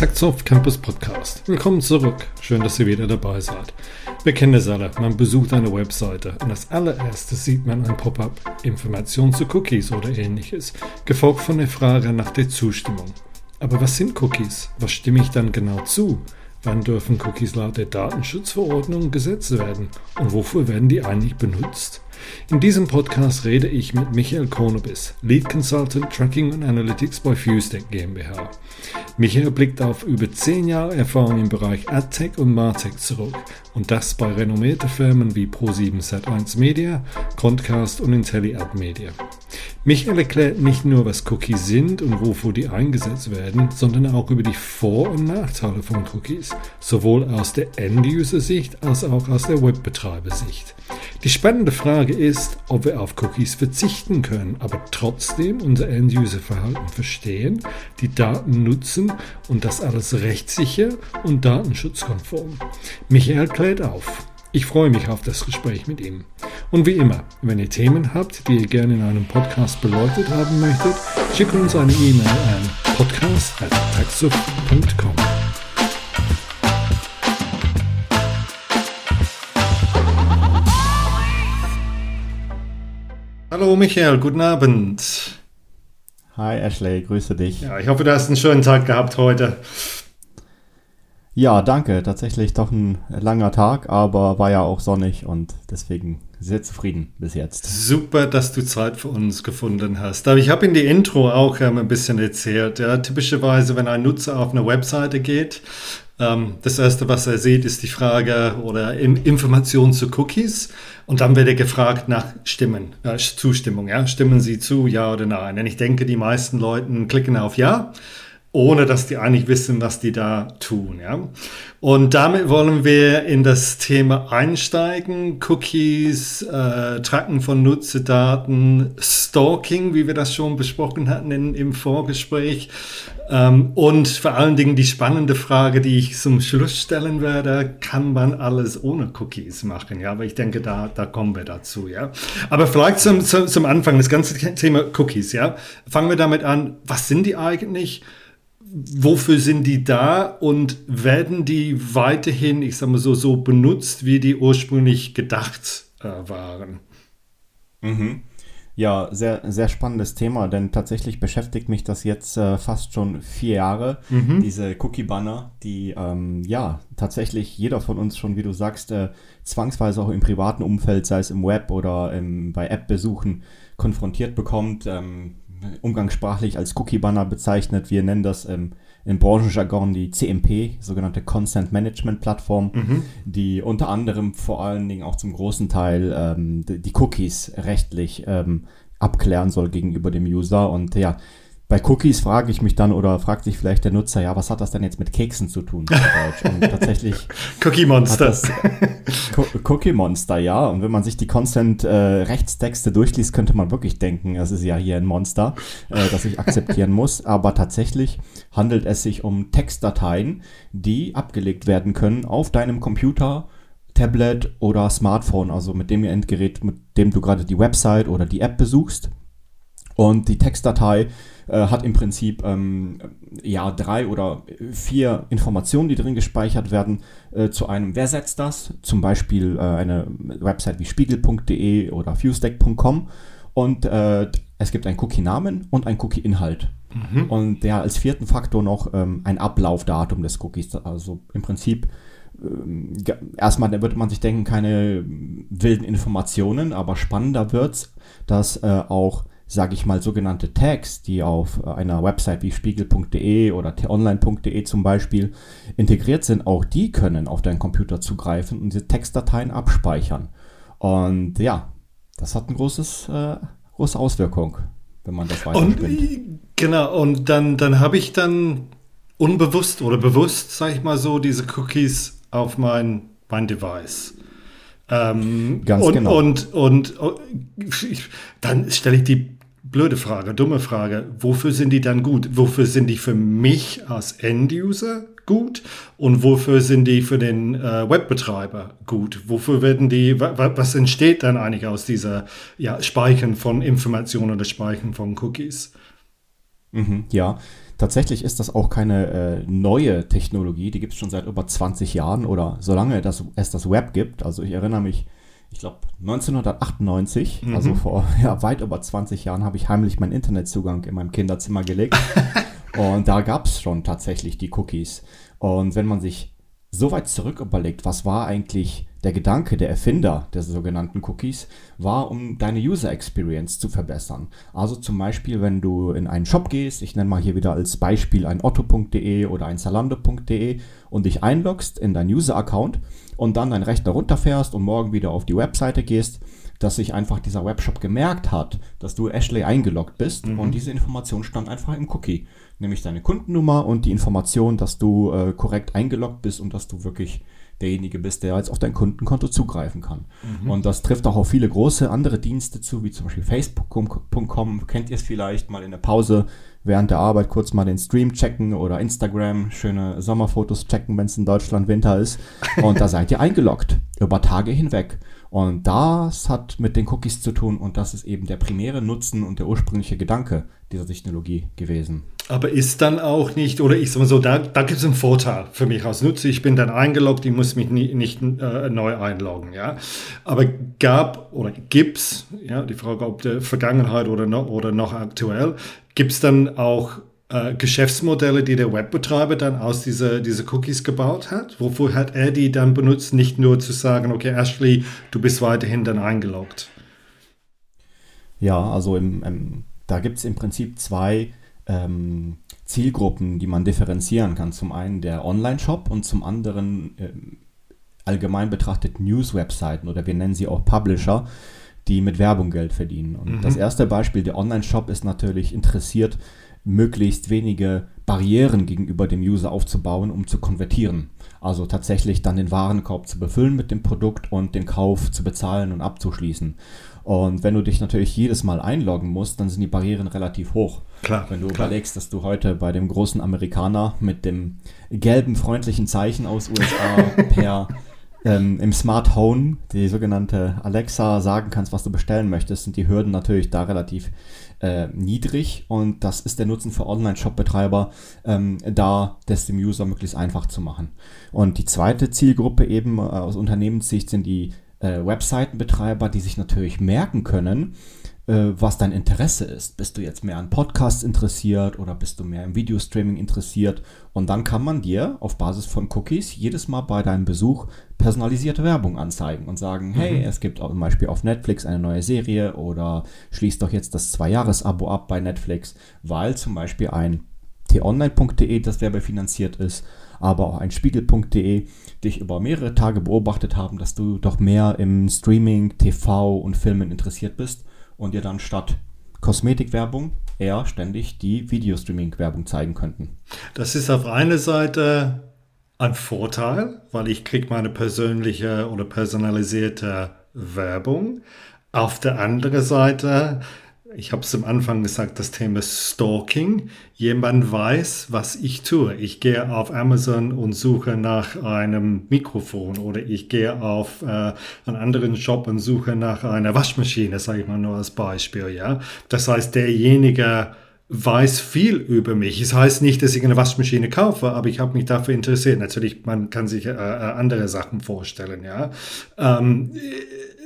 Taxoff Campus Podcast. Willkommen zurück. Schön, dass ihr wieder dabei seid. Wir kennen es alle. Man besucht eine Webseite und als allererstes sieht man ein Pop-up. Informationen zu Cookies oder ähnliches. Gefolgt von der Frage nach der Zustimmung. Aber was sind Cookies? Was stimme ich dann genau zu? Wann dürfen Cookies laut der Datenschutzverordnung gesetzt werden? Und wofür werden die eigentlich benutzt? In diesem Podcast rede ich mit Michael Konobis, Lead Consultant Tracking und Analytics bei FuseTech GmbH. Michael blickt auf über zehn Jahre Erfahrung im Bereich AdTech und MarTech zurück und das bei renommierten Firmen wie Pro7 Sat1 Media, Contcast und IntelliAd Media. Michael erklärt nicht nur, was Cookies sind und wofür die eingesetzt werden, sondern auch über die Vor- und Nachteile von Cookies, sowohl aus der End-User-Sicht als auch aus der Webbetreiber-Sicht. Die spannende Frage ist, ob wir auf Cookies verzichten können, aber trotzdem unser End-User-Verhalten verstehen, die Daten nutzen und das alles rechtssicher und datenschutzkonform. Michael klärt auf. Ich freue mich auf das Gespräch mit ihm. Und wie immer, wenn ihr Themen habt, die ihr gerne in einem Podcast beleuchtet haben möchtet, schickt uns eine E-Mail an podcast.taxuf.com. Hallo Michael, guten Abend. Hi Ashley, grüße dich. Ja, ich hoffe, du hast einen schönen Tag gehabt heute. Ja, danke. Tatsächlich doch ein langer Tag, aber war ja auch sonnig und deswegen sehr zufrieden bis jetzt. Super, dass du Zeit für uns gefunden hast. Aber ich habe in die Intro auch ähm, ein bisschen erzählt. Ja, typischerweise, wenn ein Nutzer auf eine Webseite geht, ähm, das erste, was er sieht, ist die Frage oder Information zu Cookies. Und dann wird er gefragt nach Stimmen, äh, Zustimmung. Ja? Stimmen Sie zu, ja oder nein? Und ich denke, die meisten Leute klicken auf Ja ohne dass die eigentlich wissen, was die da tun. Ja? Und damit wollen wir in das Thema einsteigen. Cookies, äh, Tracken von Nutzerdaten, Stalking, wie wir das schon besprochen hatten in, im Vorgespräch. Ähm, und vor allen Dingen die spannende Frage, die ich zum Schluss stellen werde, kann man alles ohne Cookies machen? Ja, aber ich denke, da, da kommen wir dazu. Ja, aber vielleicht zum, zum, zum Anfang, das ganze Thema Cookies. Ja, fangen wir damit an. Was sind die eigentlich? Wofür sind die da und werden die weiterhin, ich sage mal so, so benutzt, wie die ursprünglich gedacht äh, waren? Mhm. Ja, sehr, sehr spannendes Thema, denn tatsächlich beschäftigt mich das jetzt äh, fast schon vier Jahre, mhm. diese Cookie-Banner, die ähm, ja tatsächlich jeder von uns schon, wie du sagst, äh, zwangsweise auch im privaten Umfeld, sei es im Web oder ähm, bei App-Besuchen, konfrontiert bekommt. Ähm, umgangssprachlich als Cookie-Banner bezeichnet. Wir nennen das ähm, im Branchenjargon die CMP, sogenannte Consent Management Plattform, mhm. die unter anderem vor allen Dingen auch zum großen Teil ähm, die, die, Cookies rechtlich ähm, abklären soll gegenüber dem User. Und ja, bei Cookies frage ich mich dann oder fragt sich vielleicht der Nutzer, ja, was hat das denn jetzt mit Keksen zu tun? Und tatsächlich. Cookie Monster. Cookie Monster, ja. Und wenn man sich die Consent äh, Rechtstexte durchliest, könnte man wirklich denken, es ist ja hier ein Monster, äh, das ich akzeptieren muss. Aber tatsächlich handelt es sich um Textdateien, die abgelegt werden können auf deinem Computer. Tablet oder Smartphone, also mit dem Endgerät, mit dem du gerade die Website oder die App besuchst. Und die Textdatei äh, hat im Prinzip ähm, ja drei oder vier Informationen, die drin gespeichert werden, äh, zu einem, wer setzt das? Zum Beispiel äh, eine Website wie spiegel.de oder fusestack.com und äh, es gibt einen Cookie-Namen und einen Cookie-Inhalt. Mhm. Und der als vierten Faktor noch ähm, ein Ablaufdatum des Cookies. Also im Prinzip ähm, erstmal würde man sich denken, keine wilden Informationen, aber spannender wird's, dass äh, auch sage ich mal, sogenannte Tags, die auf äh, einer Website wie spiegel.de oder t-online.de zum Beispiel integriert sind, auch die können auf deinen Computer zugreifen und diese Textdateien abspeichern. Und ja, das hat eine äh, große Auswirkung, wenn man das weiterspinnt. Genau, und dann, dann habe ich dann unbewusst oder bewusst, sage ich mal so, diese Cookies auf mein, mein Device. Ähm, Ganz und, genau. Und, und, und dann stelle ich die blöde Frage, dumme Frage. Wofür sind die dann gut? Wofür sind die für mich als End-User gut? Und wofür sind die für den äh, Webbetreiber gut? Wofür werden die, was entsteht dann eigentlich aus dieser ja, Speichern von Informationen oder Speichern von Cookies? Mhm, ja, tatsächlich ist das auch keine äh, neue Technologie, die gibt es schon seit über 20 Jahren oder solange das, es das Web gibt. Also ich erinnere mich, ich glaube 1998, mhm. also vor ja, weit über 20 Jahren, habe ich heimlich meinen Internetzugang in meinem Kinderzimmer gelegt. und da gab es schon tatsächlich die Cookies. Und wenn man sich so weit zurück überlegt, was war eigentlich der Gedanke der Erfinder der sogenannten Cookies, war, um deine User Experience zu verbessern. Also zum Beispiel, wenn du in einen Shop gehst, ich nenne mal hier wieder als Beispiel ein otto.de oder ein zalando.de und dich einloggst in dein User-Account und dann deinen Rechner runterfährst und morgen wieder auf die Webseite gehst, dass sich einfach dieser Webshop gemerkt hat, dass du Ashley eingeloggt bist mhm. und diese Information stand einfach im Cookie nämlich deine Kundennummer und die Information, dass du äh, korrekt eingeloggt bist und dass du wirklich derjenige bist, der jetzt auf dein Kundenkonto zugreifen kann. Mhm. Und das trifft auch auf viele große andere Dienste zu, wie zum Beispiel Facebook.com. Kennt ihr es vielleicht mal in der Pause während der Arbeit kurz mal den Stream checken oder Instagram schöne Sommerfotos checken, wenn es in Deutschland Winter ist. Und da seid ihr eingeloggt über Tage hinweg. Und das hat mit den Cookies zu tun und das ist eben der primäre Nutzen und der ursprüngliche Gedanke dieser Technologie gewesen. Aber ist dann auch nicht, oder ich sag mal so, da, da gibt es einen Vorteil für mich als Nutzer. Ich bin dann eingeloggt, ich muss mich nie, nicht äh, neu einloggen. Ja? Aber gab oder gibt's, ja, die Frage, ob der Vergangenheit oder noch, oder noch aktuell, gibt es dann auch äh, Geschäftsmodelle, die der Webbetreiber dann aus dieser diese Cookies gebaut hat? Wofür hat er die dann benutzt, nicht nur zu sagen, okay, Ashley, du bist weiterhin dann eingeloggt? Ja, also im, im, da gibt es im Prinzip zwei ähm, Zielgruppen, die man differenzieren kann. Zum einen der Online-Shop und zum anderen äh, allgemein betrachtet News-Webseiten oder wir nennen sie auch Publisher, die mit Werbung Geld verdienen. Und mhm. das erste Beispiel, der Online-Shop, ist natürlich interessiert, möglichst wenige Barrieren gegenüber dem User aufzubauen, um zu konvertieren. Also tatsächlich dann den Warenkorb zu befüllen mit dem Produkt und den Kauf zu bezahlen und abzuschließen. Und wenn du dich natürlich jedes Mal einloggen musst, dann sind die Barrieren relativ hoch. Klar. Wenn du klar. überlegst, dass du heute bei dem großen Amerikaner mit dem gelben freundlichen Zeichen aus USA per ähm, im Smart Home, die sogenannte Alexa, sagen kannst, was du bestellen möchtest, sind die Hürden natürlich da relativ äh, niedrig und das ist der Nutzen für Online-Shop-Betreiber, ähm, da das dem User möglichst einfach zu machen. Und die zweite Zielgruppe eben äh, aus Unternehmenssicht sind die äh, Webseitenbetreiber, die sich natürlich merken können, was dein Interesse ist. Bist du jetzt mehr an Podcasts interessiert oder bist du mehr im Videostreaming interessiert? Und dann kann man dir auf Basis von Cookies jedes Mal bei deinem Besuch personalisierte Werbung anzeigen und sagen, hey, mhm. es gibt zum Beispiel auf Netflix eine neue Serie oder schließ doch jetzt das Zwei-Jahres-Abo ab bei Netflix, weil zum Beispiel ein t-online.de, das werbefinanziert ist, aber auch ein Spiegel.de dich über mehrere Tage beobachtet haben, dass du doch mehr im Streaming, TV und Filmen interessiert bist und dir dann statt Kosmetikwerbung eher ständig die Videostreaming-Werbung zeigen könnten. Das ist auf einer Seite ein Vorteil, weil ich kriege meine persönliche oder personalisierte Werbung. Auf der anderen Seite ich habe es am Anfang gesagt, das Thema Stalking. Jemand weiß, was ich tue. Ich gehe auf Amazon und suche nach einem Mikrofon oder ich gehe auf äh, einen anderen Shop und suche nach einer Waschmaschine, sage ich mal nur als Beispiel. Ja, das heißt, derjenige weiß viel über mich. Es das heißt nicht, dass ich eine Waschmaschine kaufe, aber ich habe mich dafür interessiert. Natürlich, man kann sich äh, äh andere Sachen vorstellen. Ja, ähm,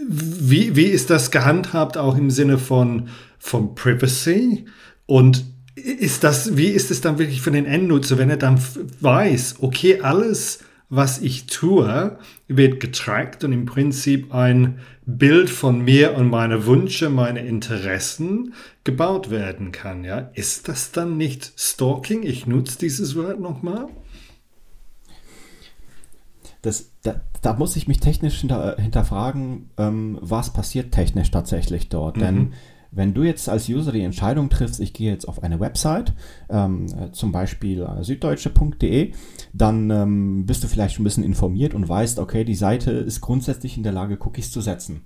wie, wie ist das gehandhabt auch im Sinne von von Privacy und ist das, wie ist es dann wirklich für den Endnutzer, wenn er dann weiß, okay, alles, was ich tue, wird getrackt und im Prinzip ein Bild von mir und meine Wünsche, meine Interessen gebaut werden kann, ja? Ist das dann nicht Stalking? Ich nutze dieses Wort nochmal. Das, da, da, muss ich mich technisch hinter, hinterfragen, ähm, was passiert technisch tatsächlich dort. Mhm. Denn wenn du jetzt als User die Entscheidung triffst, ich gehe jetzt auf eine Website, ähm, äh, zum Beispiel äh, süddeutsche.de, dann ähm, bist du vielleicht schon ein bisschen informiert und weißt, okay, die Seite ist grundsätzlich in der Lage, Cookies zu setzen.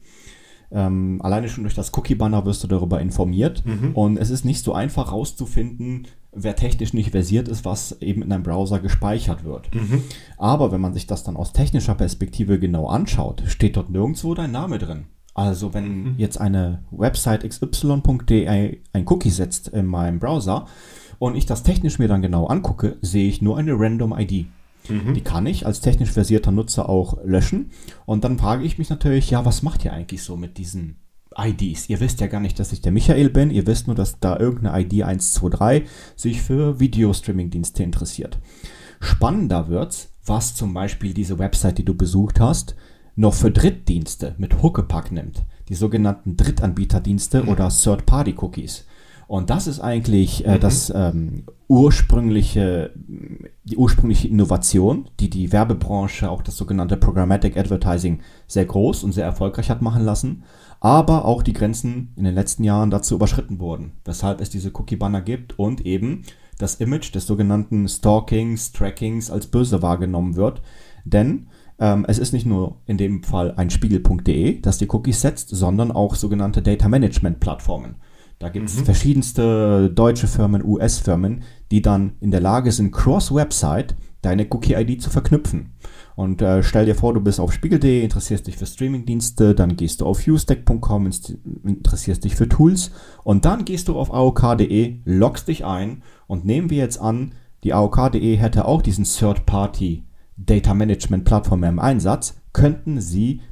Ähm, alleine schon durch das Cookie-Banner wirst du darüber informiert. Mhm. Und es ist nicht so einfach herauszufinden, wer technisch nicht versiert ist, was eben in einem Browser gespeichert wird. Mhm. Aber wenn man sich das dann aus technischer Perspektive genau anschaut, steht dort nirgendwo dein Name drin. Also wenn mhm. jetzt eine Website xy.de ein Cookie setzt in meinem Browser und ich das technisch mir dann genau angucke, sehe ich nur eine Random ID. Mhm. Die kann ich als technisch versierter Nutzer auch löschen. Und dann frage ich mich natürlich, ja, was macht ihr eigentlich so mit diesen IDs? Ihr wisst ja gar nicht, dass ich der Michael bin. Ihr wisst nur, dass da irgendeine ID 123 sich für Videostreaming-Dienste interessiert. Spannender wird's, was zum Beispiel diese Website, die du besucht hast, noch für Drittdienste mit Huckepack nimmt. Die sogenannten Drittanbieterdienste mhm. oder Third-Party-Cookies. Und das ist eigentlich äh, mhm. das ähm, ursprüngliche, die ursprüngliche Innovation, die die Werbebranche, auch das sogenannte Programmatic Advertising, sehr groß und sehr erfolgreich hat machen lassen, aber auch die Grenzen in den letzten Jahren dazu überschritten wurden, weshalb es diese Cookie-Banner gibt und eben das Image des sogenannten Stalkings, Trackings als böse wahrgenommen wird. Denn ähm, es ist nicht nur in dem Fall ein Spiegel.de, das die Cookies setzt, sondern auch sogenannte Data Management Plattformen. Da gibt es mhm. verschiedenste deutsche Firmen, US-Firmen, die dann in der Lage sind, cross-Website deine Cookie-ID zu verknüpfen. Und äh, stell dir vor, du bist auf spiegel.de, interessierst dich für Streaming-Dienste, dann gehst du auf usedeck.com, interessierst dich für Tools und dann gehst du auf aok.de, loggst dich ein und nehmen wir jetzt an, die aok.de hätte auch diesen Third-Party Data Management Plattform im Einsatz, könnten sie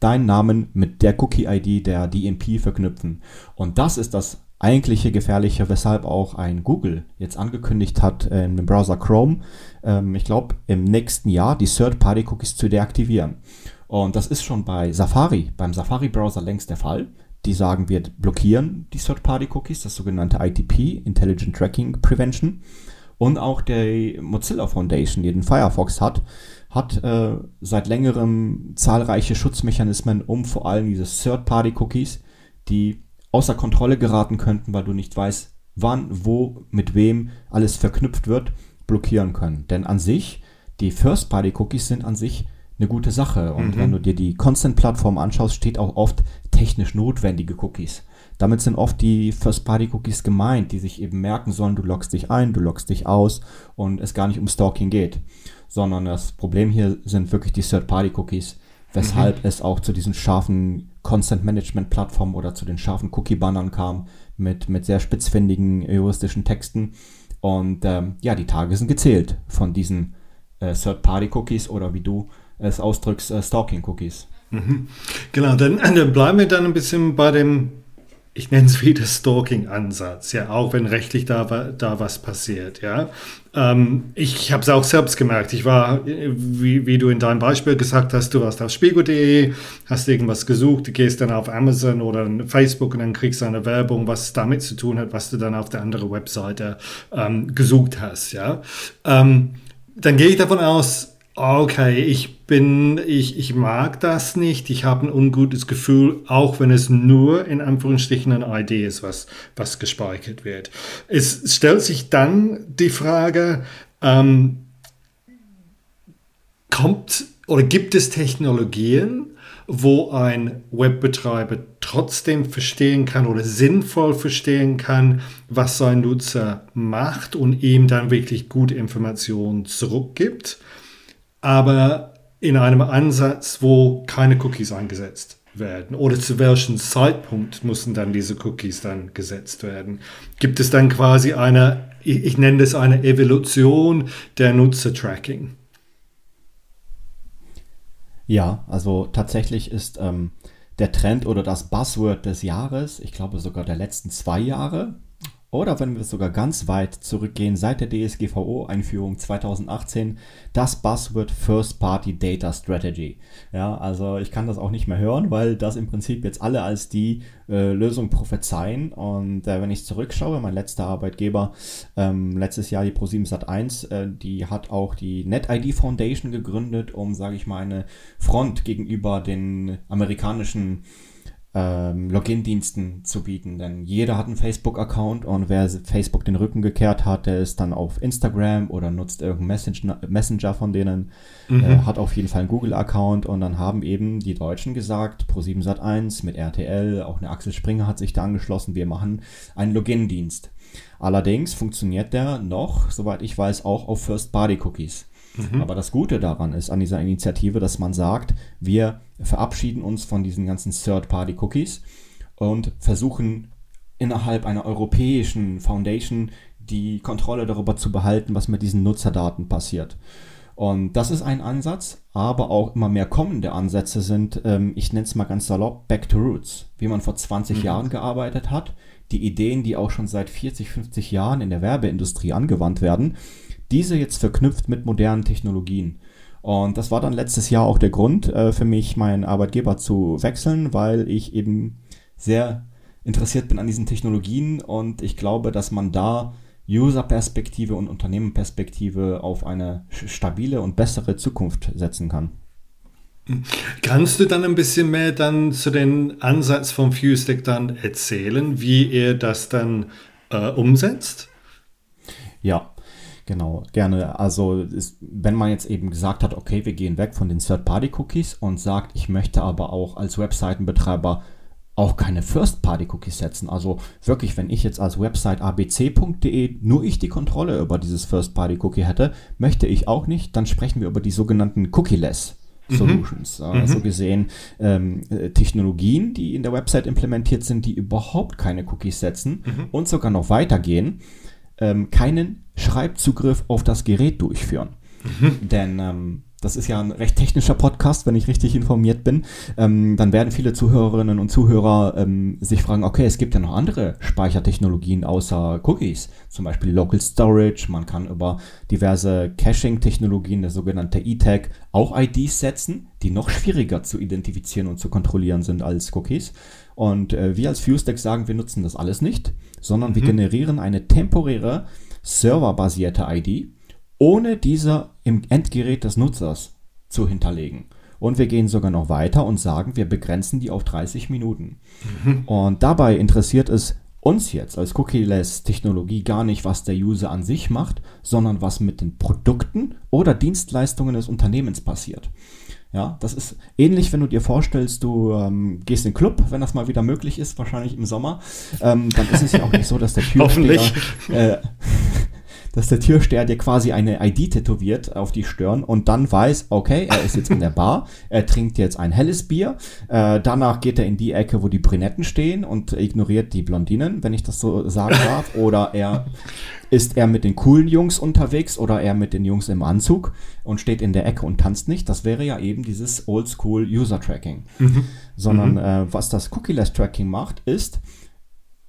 deinen Namen mit der Cookie-ID der DNP verknüpfen. Und das ist das eigentliche Gefährliche, weshalb auch ein Google jetzt angekündigt hat, äh, im Browser Chrome, ähm, ich glaube, im nächsten Jahr die Third-Party-Cookies zu deaktivieren. Und das ist schon bei Safari, beim Safari-Browser längst der Fall. Die sagen, wir blockieren die Third-Party-Cookies, das sogenannte ITP, Intelligent Tracking Prevention. Und auch der Mozilla Foundation, die den Firefox hat, hat äh, seit längerem zahlreiche Schutzmechanismen, um vor allem diese Third-Party-Cookies, die außer Kontrolle geraten könnten, weil du nicht weißt, wann, wo, mit wem alles verknüpft wird, blockieren können. Denn an sich, die First-Party-Cookies sind an sich eine gute Sache. Und mhm. wenn du dir die Constant-Plattform anschaust, steht auch oft technisch notwendige Cookies. Damit sind oft die First-Party-Cookies gemeint, die sich eben merken sollen, du loggst dich ein, du loggst dich aus und es gar nicht um Stalking geht sondern das Problem hier sind wirklich die Third-Party-Cookies, weshalb mhm. es auch zu diesen scharfen Content-Management-Plattformen oder zu den scharfen Cookie-Bannern kam mit, mit sehr spitzfindigen juristischen Texten. Und ähm, ja, die Tage sind gezählt von diesen äh, Third-Party-Cookies oder wie du es ausdrückst, äh, Stalking-Cookies. Mhm. Genau, dann, dann bleiben wir dann ein bisschen bei dem ich nenne es wieder Stalking-Ansatz, ja, auch wenn rechtlich da, da was passiert, ja. Ähm, ich habe es auch selbst gemerkt. Ich war, wie, wie du in deinem Beispiel gesagt hast, du warst auf spiegel.de, hast irgendwas gesucht, du gehst dann auf Amazon oder Facebook und dann kriegst du eine Werbung, was damit zu tun hat, was du dann auf der anderen Webseite ähm, gesucht hast, ja. Ähm, dann gehe ich davon aus, Okay, ich bin, ich, ich mag das nicht. Ich habe ein ungutes Gefühl, auch wenn es nur in Anführungsstrichen eine ID ist, was, was gespeichert wird. Es stellt sich dann die Frage, ähm, kommt oder gibt es Technologien, wo ein Webbetreiber trotzdem verstehen kann oder sinnvoll verstehen kann, was sein Nutzer macht und ihm dann wirklich gute Informationen zurückgibt? Aber in einem Ansatz, wo keine Cookies eingesetzt werden oder zu welchem Zeitpunkt müssen dann diese Cookies dann gesetzt werden? Gibt es dann quasi eine, ich nenne das eine Evolution der Nutzertracking? Ja, also tatsächlich ist ähm, der Trend oder das Buzzword des Jahres, ich glaube sogar der letzten zwei Jahre, oder wenn wir sogar ganz weit zurückgehen, seit der DSGVO-Einführung 2018, das Buzzword First Party Data Strategy. Ja, also ich kann das auch nicht mehr hören, weil das im Prinzip jetzt alle als die äh, Lösung prophezeien. Und äh, wenn ich zurückschaue, mein letzter Arbeitgeber, ähm, letztes Jahr die Pro7 Sat1, äh, die hat auch die NetID Foundation gegründet, um, sage ich mal, eine Front gegenüber den amerikanischen ähm, Login-Diensten zu bieten. Denn jeder hat einen Facebook-Account und wer Facebook den Rücken gekehrt hat, der ist dann auf Instagram oder nutzt irgendeinen Messenger von denen, mhm. äh, hat auf jeden Fall einen Google-Account und dann haben eben die Deutschen gesagt, Pro7 Sat1 mit RTL, auch eine Axel Springer hat sich da angeschlossen, wir machen einen Login-Dienst. Allerdings funktioniert der noch, soweit ich weiß, auch auf First-Party-Cookies. Mhm. Aber das Gute daran ist an dieser Initiative, dass man sagt, wir verabschieden uns von diesen ganzen Third-Party-Cookies und versuchen innerhalb einer europäischen Foundation die Kontrolle darüber zu behalten, was mit diesen Nutzerdaten passiert. Und das ist ein Ansatz, aber auch immer mehr kommende Ansätze sind, ähm, ich nenne es mal ganz salopp, Back to Roots, wie man vor 20 mhm. Jahren gearbeitet hat. Die Ideen, die auch schon seit 40, 50 Jahren in der Werbeindustrie angewandt werden, diese jetzt verknüpft mit modernen Technologien. Und das war dann letztes Jahr auch der Grund äh, für mich, meinen Arbeitgeber zu wechseln, weil ich eben sehr interessiert bin an diesen Technologien und ich glaube, dass man da User-Perspektive und Unternehmenperspektive auf eine stabile und bessere Zukunft setzen kann. Kannst du dann ein bisschen mehr dann zu den Ansatz vom FuseTech dann erzählen, wie ihr das dann äh, umsetzt? Ja, genau, gerne. Also ist, wenn man jetzt eben gesagt hat, okay, wir gehen weg von den Third-Party-Cookies und sagt, ich möchte aber auch als Webseitenbetreiber auch keine First-Party-Cookies setzen. Also wirklich, wenn ich jetzt als Website abc.de nur ich die Kontrolle über dieses First-Party-Cookie hätte, möchte ich auch nicht, dann sprechen wir über die sogenannten Cookie-less. Mhm. Solutions. Mhm. Also gesehen ähm, äh, Technologien, die in der Website implementiert sind, die überhaupt keine Cookies setzen mhm. und sogar noch weitergehen, ähm, keinen Schreibzugriff auf das Gerät durchführen. Mhm. Denn ähm, das ist ja ein recht technischer Podcast, wenn ich richtig informiert bin, ähm, dann werden viele Zuhörerinnen und Zuhörer ähm, sich fragen, okay, es gibt ja noch andere Speichertechnologien außer Cookies, zum Beispiel Local Storage, man kann über diverse Caching-Technologien, der sogenannte E-Tag, auch IDs setzen, die noch schwieriger zu identifizieren und zu kontrollieren sind als Cookies. Und äh, wir als FuseDeck sagen, wir nutzen das alles nicht, sondern mhm. wir generieren eine temporäre serverbasierte ID, ohne diese im Endgerät des Nutzers zu hinterlegen. Und wir gehen sogar noch weiter und sagen, wir begrenzen die auf 30 Minuten. Mhm. Und dabei interessiert es uns jetzt als Cookie-less-Technologie gar nicht, was der User an sich macht, sondern was mit den Produkten oder Dienstleistungen des Unternehmens passiert. Ja, das ist ähnlich, wenn du dir vorstellst, du ähm, gehst in den Club, wenn das mal wieder möglich ist, wahrscheinlich im Sommer. Ähm, dann ist es ja auch nicht so, dass der Türsteher, äh, dass der Türsteher dir quasi eine ID tätowiert auf die Stirn und dann weiß, okay, er ist jetzt in der Bar, er trinkt jetzt ein helles Bier, äh, danach geht er in die Ecke, wo die Brünetten stehen und ignoriert die Blondinen, wenn ich das so sagen darf, oder er ist er mit den coolen Jungs unterwegs oder er mit den Jungs im Anzug und steht in der Ecke und tanzt nicht. Das wäre ja eben dieses Oldschool User Tracking. Mhm. Sondern mhm. Äh, was das Cookie-less Tracking macht, ist,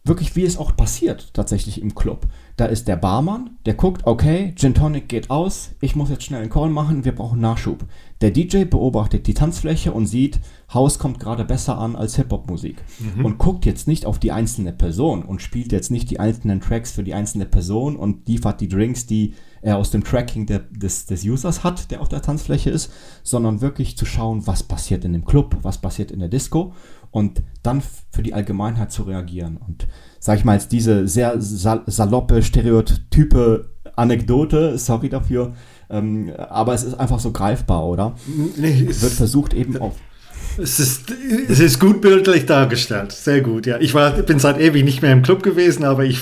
wirklich, wie es auch passiert, tatsächlich im Club. Da ist der Barmann, der guckt, okay, Gin Tonic geht aus, ich muss jetzt schnell einen Call machen, wir brauchen Nachschub. Der DJ beobachtet die Tanzfläche und sieht, Haus kommt gerade besser an als Hip-Hop-Musik. Mhm. Und guckt jetzt nicht auf die einzelne Person und spielt jetzt nicht die einzelnen Tracks für die einzelne Person und liefert die Drinks, die er aus dem Tracking der, des, des Users hat, der auf der Tanzfläche ist, sondern wirklich zu schauen, was passiert in dem Club, was passiert in der Disco und dann für die Allgemeinheit zu reagieren. Und sag ich mal, jetzt diese sehr sal saloppe, stereotype Anekdote, sorry dafür, ähm, aber es ist einfach so greifbar, oder? Nee, es wird versucht eben auf. Es ist, es ist gut bildlich dargestellt, sehr gut, ja. Ich war, bin seit ewig nicht mehr im Club gewesen, aber ich,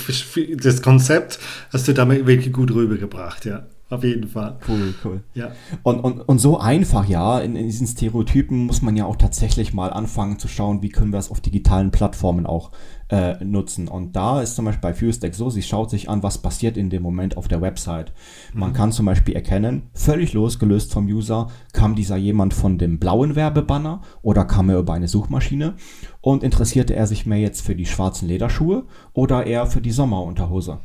das Konzept hast du damit wirklich gut rübergebracht, ja. Auf jeden Fall. Cool, cool. Ja. Und, und, und so einfach, ja, in, in diesen Stereotypen muss man ja auch tatsächlich mal anfangen zu schauen, wie können wir es auf digitalen Plattformen auch äh, nutzen. Und da ist zum Beispiel bei FuseDeck so, sie schaut sich an, was passiert in dem Moment auf der Website. Man mhm. kann zum Beispiel erkennen, völlig losgelöst vom User, kam dieser jemand von dem blauen Werbebanner oder kam er über eine Suchmaschine und interessierte er sich mehr jetzt für die schwarzen Lederschuhe oder eher für die Sommerunterhose.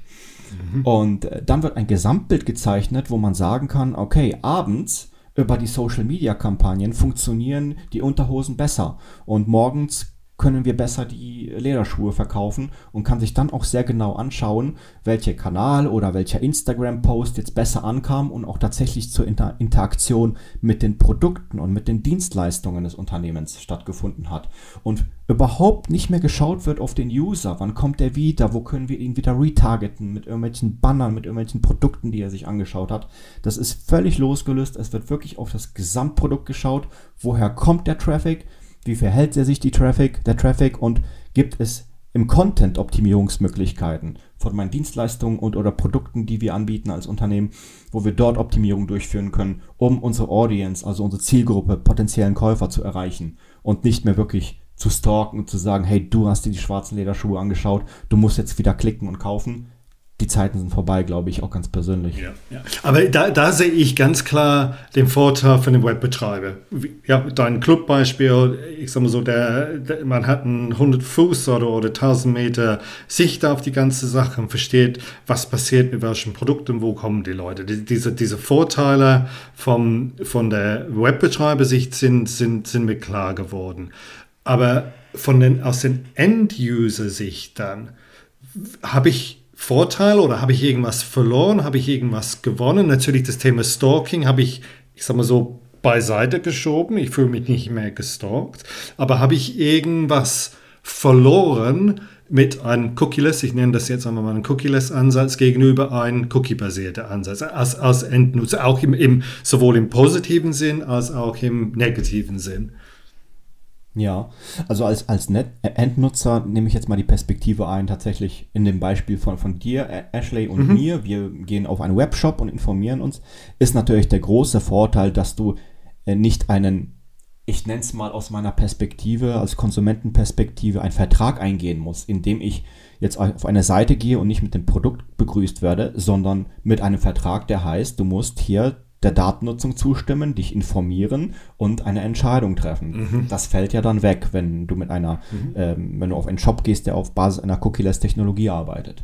Mhm. Und äh, dann wird ein Gesamtbild gezeichnet, wo man sagen kann, okay, abends über die Social Media Kampagnen funktionieren die Unterhosen besser und morgens können wir besser die Lederschuhe verkaufen und kann sich dann auch sehr genau anschauen, welcher Kanal oder welcher Instagram-Post jetzt besser ankam und auch tatsächlich zur Inter Interaktion mit den Produkten und mit den Dienstleistungen des Unternehmens stattgefunden hat. Und überhaupt nicht mehr geschaut wird auf den User, wann kommt er wieder, wo können wir ihn wieder retargeten mit irgendwelchen Bannern, mit irgendwelchen Produkten, die er sich angeschaut hat. Das ist völlig losgelöst. Es wird wirklich auf das Gesamtprodukt geschaut. Woher kommt der Traffic? Wie verhält er sich die Traffic, der Traffic und gibt es im Content Optimierungsmöglichkeiten von meinen Dienstleistungen und oder Produkten, die wir anbieten als Unternehmen, wo wir dort Optimierung durchführen können, um unsere Audience, also unsere Zielgruppe, potenziellen Käufer zu erreichen und nicht mehr wirklich zu stalken und zu sagen, hey, du hast dir die schwarzen Lederschuhe angeschaut, du musst jetzt wieder klicken und kaufen. Die Zeiten sind vorbei, glaube ich, auch ganz persönlich. Ja, ja. Aber da, da, sehe ich ganz klar den Vorteil für den Webbetreiber. Ja, dein Clubbeispiel, ich sage mal so, der, der, man hat einen 100 Fuß oder, oder 1000 Meter Sicht auf die ganze Sache und versteht, was passiert mit welchen Produkten, wo kommen die Leute. Die, diese, diese Vorteile vom, von der Webbetreibersicht sind, sind, sind mir klar geworden. Aber von den, aus den End-User-Sicht dann habe ich Vorteil oder habe ich irgendwas verloren? Habe ich irgendwas gewonnen? Natürlich das Thema Stalking habe ich, ich sag mal so, beiseite geschoben. Ich fühle mich nicht mehr gestalkt. Aber habe ich irgendwas verloren mit einem Cookie-less, ich nenne das jetzt einmal mal einen Cookie-less-Ansatz gegenüber einem Cookie-basierten Ansatz als, als Endnutzer, auch im, im, sowohl im positiven Sinn als auch im negativen Sinn. Ja, also als, als Net äh, Endnutzer nehme ich jetzt mal die Perspektive ein, tatsächlich in dem Beispiel von, von dir, Ashley und mhm. mir. Wir gehen auf einen Webshop und informieren uns. Ist natürlich der große Vorteil, dass du äh, nicht einen, ich nenne es mal aus meiner Perspektive, als Konsumentenperspektive, einen Vertrag eingehen muss, indem ich jetzt auf eine Seite gehe und nicht mit dem Produkt begrüßt werde, sondern mit einem Vertrag, der heißt, du musst hier der Datennutzung zustimmen, dich informieren und eine Entscheidung treffen. Mhm. Das fällt ja dann weg, wenn du mit einer, mhm. ähm, wenn du auf einen Shop gehst, der auf Basis einer Cookie-less-Technologie arbeitet.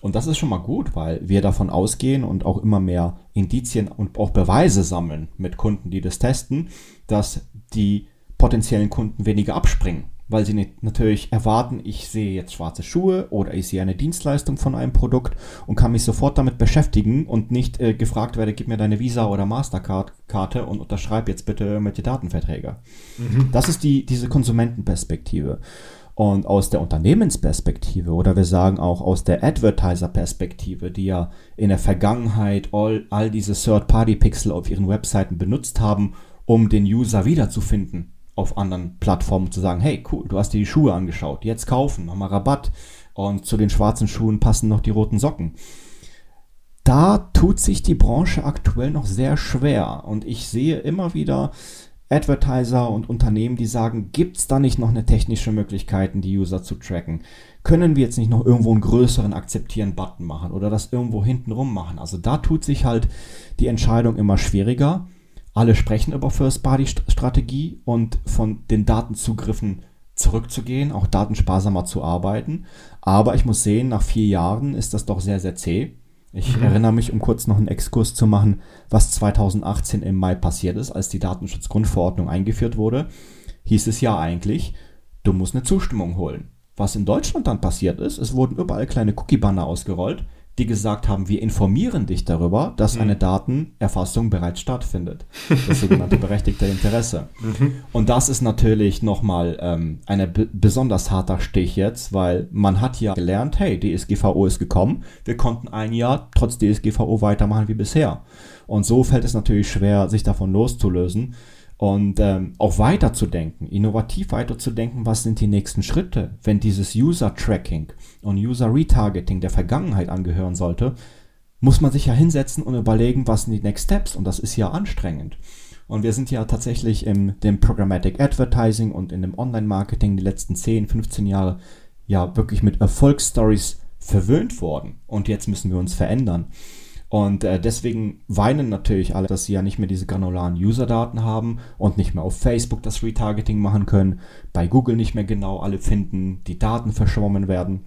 Und das ist schon mal gut, weil wir davon ausgehen und auch immer mehr Indizien und auch Beweise sammeln mit Kunden, die das testen, dass die potenziellen Kunden weniger abspringen weil sie nicht, natürlich erwarten, ich sehe jetzt schwarze Schuhe oder ich sehe eine Dienstleistung von einem Produkt und kann mich sofort damit beschäftigen und nicht äh, gefragt werde, gib mir deine Visa oder Mastercard-Karte und unterschreib jetzt bitte irgendwelche Datenverträge. Mhm. Das ist die, diese Konsumentenperspektive. Und aus der Unternehmensperspektive oder wir sagen auch aus der Advertiser-Perspektive, die ja in der Vergangenheit all, all diese Third-Party-Pixel auf ihren Webseiten benutzt haben, um den User wiederzufinden auf anderen Plattformen zu sagen, hey, cool, du hast dir die Schuhe angeschaut, jetzt kaufen, nochmal Rabatt und zu den schwarzen Schuhen passen noch die roten Socken. Da tut sich die Branche aktuell noch sehr schwer und ich sehe immer wieder Advertiser und Unternehmen, die sagen, gibt es da nicht noch eine technische Möglichkeit, die User zu tracken? Können wir jetzt nicht noch irgendwo einen größeren Akzeptieren-Button machen oder das irgendwo hintenrum machen? Also da tut sich halt die Entscheidung immer schwieriger. Alle sprechen über First-Party-Strategie und von den Datenzugriffen zurückzugehen, auch datensparsamer zu arbeiten. Aber ich muss sehen, nach vier Jahren ist das doch sehr, sehr zäh. Ich mhm. erinnere mich, um kurz noch einen Exkurs zu machen, was 2018 im Mai passiert ist, als die Datenschutzgrundverordnung eingeführt wurde, hieß es ja eigentlich, du musst eine Zustimmung holen. Was in Deutschland dann passiert ist, es wurden überall kleine Cookie-Banner ausgerollt die gesagt haben, wir informieren dich darüber, dass mhm. eine Datenerfassung bereits stattfindet. Das sogenannte berechtigte Interesse. Mhm. Und das ist natürlich nochmal ähm, ein besonders harter Stich jetzt, weil man hat ja gelernt, hey, DSGVO ist gekommen, wir konnten ein Jahr trotz DSGVO weitermachen wie bisher. Und so fällt es natürlich schwer, sich davon loszulösen und ähm, auch weiterzudenken, innovativ weiterzudenken, was sind die nächsten Schritte, wenn dieses User-Tracking und User-Retargeting der Vergangenheit angehören sollte, muss man sich ja hinsetzen und überlegen, was sind die Next Steps und das ist ja anstrengend. Und wir sind ja tatsächlich in dem Programmatic Advertising und in dem Online-Marketing die letzten 10, 15 Jahre ja wirklich mit Erfolgsstories verwöhnt worden und jetzt müssen wir uns verändern. Und äh, deswegen weinen natürlich alle, dass sie ja nicht mehr diese granularen User-Daten haben und nicht mehr auf Facebook das Retargeting machen können, bei Google nicht mehr genau alle finden, die Daten verschwommen werden.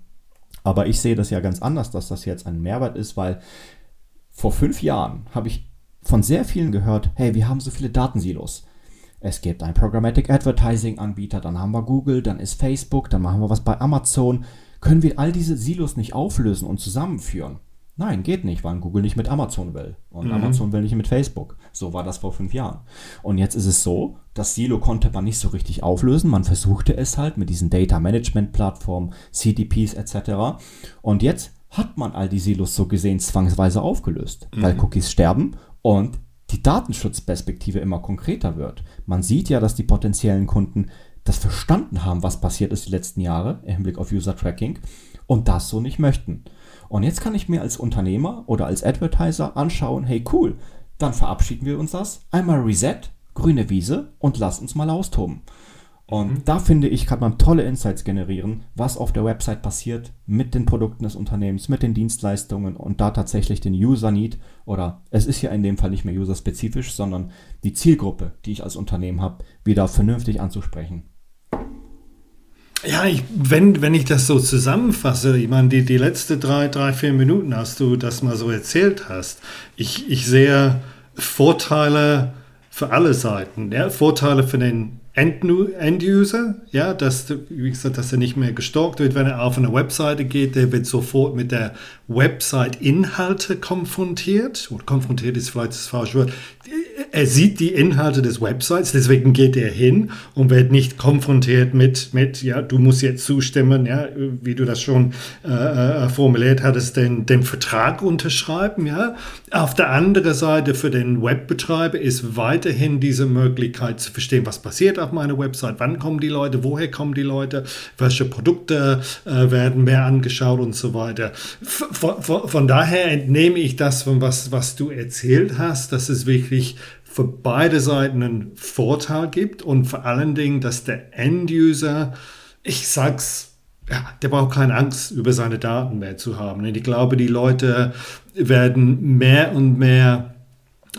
Aber ich sehe das ja ganz anders, dass das jetzt ein Mehrwert ist, weil vor fünf Jahren habe ich von sehr vielen gehört, hey, wir haben so viele Datensilos. Es gibt einen Programmatic Advertising Anbieter, dann haben wir Google, dann ist Facebook, dann machen wir was bei Amazon. Können wir all diese Silos nicht auflösen und zusammenführen? Nein, geht nicht, weil Google nicht mit Amazon will. Und mhm. Amazon will nicht mit Facebook. So war das vor fünf Jahren. Und jetzt ist es so, das Silo konnte man nicht so richtig auflösen. Man versuchte es halt mit diesen Data Management Plattformen, CDPs etc. Und jetzt hat man all die Silos so gesehen zwangsweise aufgelöst, mhm. weil Cookies sterben und die Datenschutzperspektive immer konkreter wird. Man sieht ja, dass die potenziellen Kunden das verstanden haben, was passiert ist die letzten Jahre im Hinblick auf User Tracking und das so nicht möchten. Und jetzt kann ich mir als Unternehmer oder als Advertiser anschauen, hey cool, dann verabschieden wir uns das. Einmal Reset, grüne Wiese und lass uns mal austoben. Und mhm. da finde ich, kann man tolle Insights generieren, was auf der Website passiert mit den Produkten des Unternehmens, mit den Dienstleistungen und da tatsächlich den User Need oder es ist ja in dem Fall nicht mehr user-spezifisch, sondern die Zielgruppe, die ich als Unternehmen habe, wieder vernünftig anzusprechen. Ja, ich, wenn, wenn ich das so zusammenfasse, ich meine, die, die letzten drei, drei, vier Minuten hast du das mal so erzählt hast. Ich, ich sehe Vorteile für alle Seiten. Ja? Vorteile für den End-User, ja, dass, wie gesagt, dass er nicht mehr gestalkt wird, wenn er auf eine Webseite geht, der wird sofort mit der Website-Inhalte konfrontiert, oder konfrontiert ist vielleicht das falsche Wort, er sieht die Inhalte des Websites, deswegen geht er hin und wird nicht konfrontiert mit, mit ja, du musst jetzt zustimmen, ja, wie du das schon äh, äh formuliert hattest, den, den Vertrag unterschreiben, ja. Auf der anderen Seite für den Webbetreiber ist weiterhin diese Möglichkeit zu verstehen, was passiert auf meiner Website, wann kommen die Leute, woher kommen die Leute, welche Produkte äh, werden mehr angeschaut und so weiter. Von, von, daher entnehme ich das von was, was du erzählt hast, dass es wirklich für beide Seiten einen Vorteil gibt und vor allen Dingen, dass der End-User, ich sag's, ja, der braucht keine Angst, über seine Daten mehr zu haben. Und ich glaube, die Leute werden mehr und mehr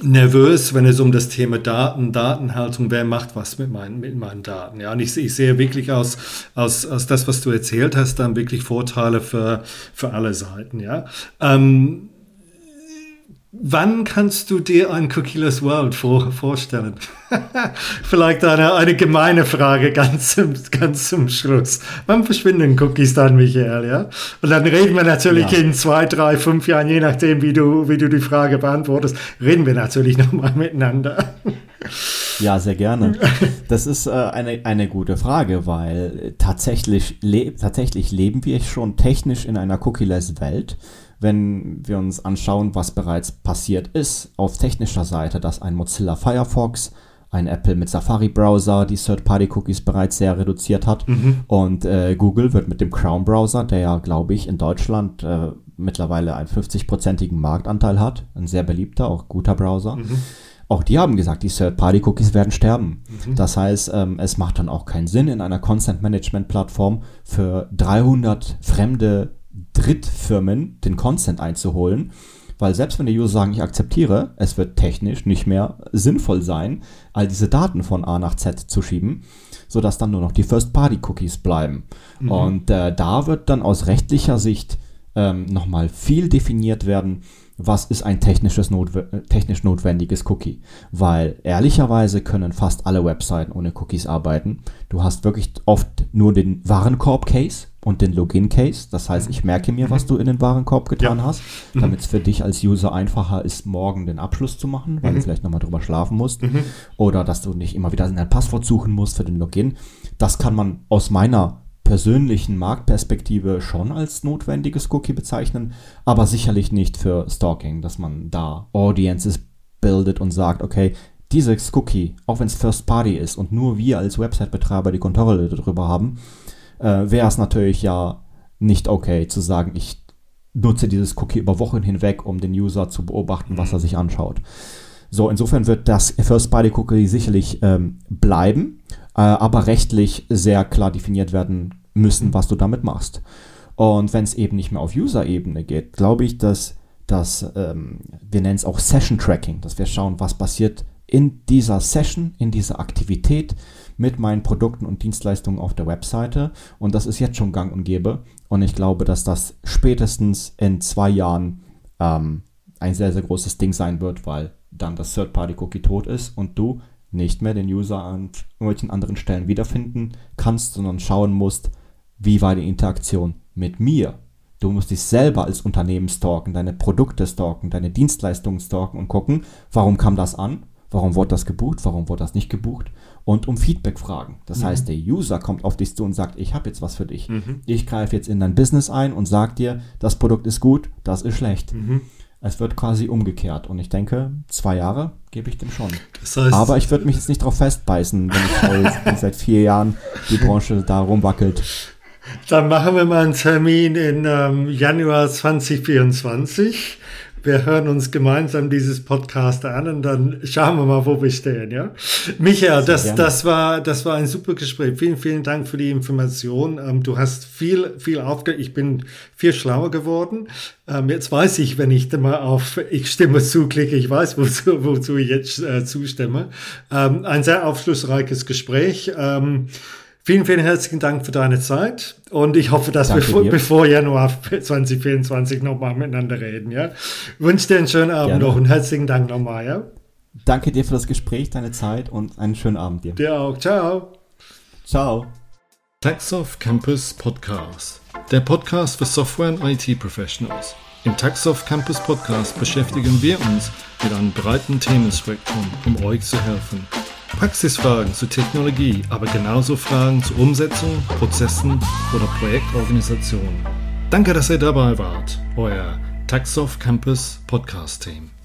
nervös, wenn es um das Thema Daten, Datenhaltung, wer macht was mit meinen, mit meinen Daten. Ja, und ich, ich sehe wirklich aus, aus, aus das, was du erzählt hast, dann wirklich Vorteile für, für alle Seiten. Ja. Ähm, Wann kannst du dir ein Cookieless World vor, vorstellen? Vielleicht eine, eine gemeine Frage ganz zum, ganz zum Schluss. Wann verschwinden Cookies dann, Michael? Ja? Und dann reden wir natürlich ja. in zwei, drei, fünf Jahren, je nachdem, wie du, wie du die Frage beantwortest, reden wir natürlich nochmal miteinander. Ja, sehr gerne. Das ist äh, eine, eine gute Frage, weil tatsächlich, le tatsächlich leben wir schon technisch in einer Cookieless Welt wenn wir uns anschauen, was bereits passiert ist auf technischer Seite, dass ein Mozilla Firefox, ein Apple mit Safari-Browser die Third-Party-Cookies bereits sehr reduziert hat. Mhm. Und äh, Google wird mit dem Chrome-Browser, der ja, glaube ich, in Deutschland äh, mittlerweile einen 50-prozentigen Marktanteil hat, ein sehr beliebter, auch guter Browser. Mhm. Auch die haben gesagt, die Third-Party-Cookies werden sterben. Mhm. Das heißt, ähm, es macht dann auch keinen Sinn, in einer Content-Management-Plattform für 300 fremde Drittfirmen den Consent einzuholen, weil selbst wenn die User sagen, ich akzeptiere, es wird technisch nicht mehr sinnvoll sein, all diese Daten von A nach Z zu schieben, sodass dann nur noch die First-Party-Cookies bleiben. Mhm. Und äh, da wird dann aus rechtlicher Sicht ähm, nochmal viel definiert werden, was ist ein technisches Notwe technisch notwendiges Cookie. Weil ehrlicherweise können fast alle Webseiten ohne Cookies arbeiten. Du hast wirklich oft nur den Warenkorb-Case und den Login-Case. Das heißt, ich merke mir, was du in den Warenkorb getan ja. hast, mhm. damit es für dich als User einfacher ist, morgen den Abschluss zu machen, weil mhm. du vielleicht nochmal drüber schlafen musst. Mhm. Oder dass du nicht immer wieder dein Passwort suchen musst für den Login. Das kann man aus meiner persönlichen Marktperspektive schon als notwendiges Cookie bezeichnen, aber sicherlich nicht für Stalking, dass man da Audiences bildet und sagt, okay, dieses Cookie, auch wenn es First Party ist und nur wir als Website-Betreiber die Kontrolle darüber haben, äh, wäre es natürlich ja nicht okay zu sagen, ich nutze dieses Cookie über Wochen hinweg, um den User zu beobachten, was er sich anschaut. So, insofern wird das First-Party-Cookie sicherlich ähm, bleiben, äh, aber rechtlich sehr klar definiert werden müssen, was du damit machst. Und wenn es eben nicht mehr auf User-Ebene geht, glaube ich, dass, dass ähm, wir nennen es auch Session-Tracking, dass wir schauen, was passiert in dieser Session, in dieser Aktivität, mit meinen Produkten und Dienstleistungen auf der Webseite. Und das ist jetzt schon gang und gäbe. Und ich glaube, dass das spätestens in zwei Jahren ähm, ein sehr, sehr großes Ding sein wird, weil dann das Third-Party-Cookie tot ist und du nicht mehr den User an irgendwelchen anderen Stellen wiederfinden kannst, sondern schauen musst, wie war die Interaktion mit mir. Du musst dich selber als Unternehmen stalken, deine Produkte stalken, deine Dienstleistungen stalken und gucken, warum kam das an, warum wurde das gebucht, warum wurde das nicht gebucht und um Feedback fragen. Das mhm. heißt, der User kommt auf dich zu und sagt, ich habe jetzt was für dich. Mhm. Ich greife jetzt in dein Business ein und sage dir, das Produkt ist gut, das ist schlecht. Mhm. Es wird quasi umgekehrt. Und ich denke, zwei Jahre gebe ich dem schon. Das heißt, Aber ich würde mich jetzt nicht darauf festbeißen, wenn ich seit vier Jahren die Branche da rumwackelt. Dann machen wir mal einen Termin in ähm, Januar 2024 wir hören uns gemeinsam dieses Podcast an und dann schauen wir mal, wo wir stehen, ja? Michael, das, das war, das war ein super Gespräch. Vielen, vielen Dank für die Information. Ähm, du hast viel, viel aufgehört. Ich bin viel schlauer geworden. Ähm, jetzt weiß ich, wenn ich mal auf Ich stimme zu klicke, ich weiß, wozu, wozu ich jetzt äh, zustimme. Ähm, ein sehr aufschlussreiches Gespräch. Vielen, vielen herzlichen Dank für deine Zeit und ich hoffe, dass Danke wir dir. bevor Januar 2024 nochmal miteinander reden. Ja? Wünsche dir einen schönen Abend Gerne. noch und herzlichen Dank nochmal. Ja? Danke dir für das Gespräch, deine Zeit und einen schönen Abend dir. Dir auch. Ciao. Ciao. Taxoff Campus Podcast. Der Podcast für Software- und IT-Professionals. Im Taxoff Campus Podcast beschäftigen wir uns mit einem breiten Themenspektrum, um euch zu helfen. Praxisfragen zur Technologie, aber genauso Fragen zur Umsetzung, Prozessen oder Projektorganisation. Danke, dass ihr dabei wart. Euer Taxoff Campus Podcast Team.